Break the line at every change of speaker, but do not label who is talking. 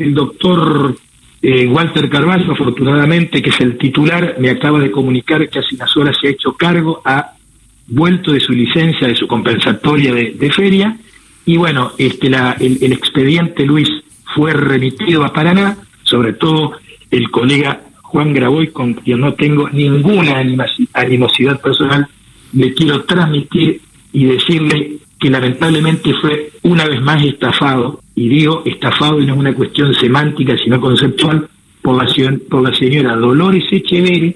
el doctor eh, Walter Carvalho, afortunadamente, que es el titular, me acaba de comunicar que hace unas horas se ha hecho cargo, ha vuelto de su licencia, de su compensatoria de, feria, y bueno, este, la, el, el expediente Luis fue remitido a Paraná, sobre todo el colega Juan Graboy, con quien no tengo ninguna animosidad personal, le quiero transmitir y decirle que lamentablemente fue una vez más estafado, y digo estafado y no es una cuestión semántica, sino conceptual, por la, por la señora Dolores Echeverri,